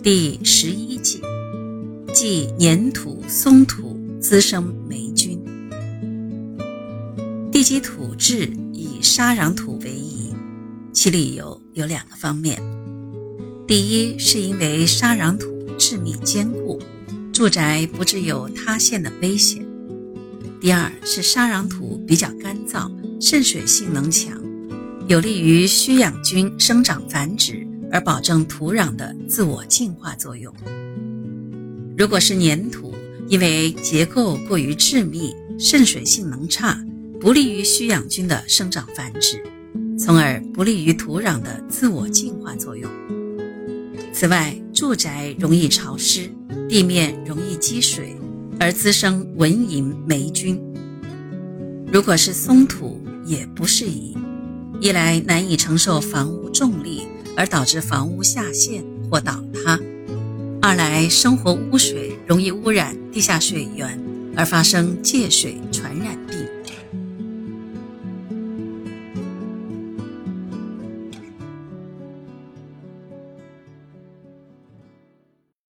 第十一计，即粘土、松土滋生霉菌。地基土质以沙壤土为宜，其理由有两个方面：第一，是因为沙壤土质密坚固，住宅不致有塌陷的危险；第二是沙壤土比较干燥，渗水性能强，有利于需氧菌生长繁殖。而保证土壤的自我净化作用。如果是粘土，因为结构过于致密，渗水性能差，不利于需氧菌的生长繁殖，从而不利于土壤的自我净化作用。此外，住宅容易潮湿，地面容易积水，而滋生蚊蝇、霉菌。如果是松土，也不适宜，一来难以承受房屋重力。而导致房屋下陷或倒塌；二来生活污水容易污染地下水源，而发生借水传染病。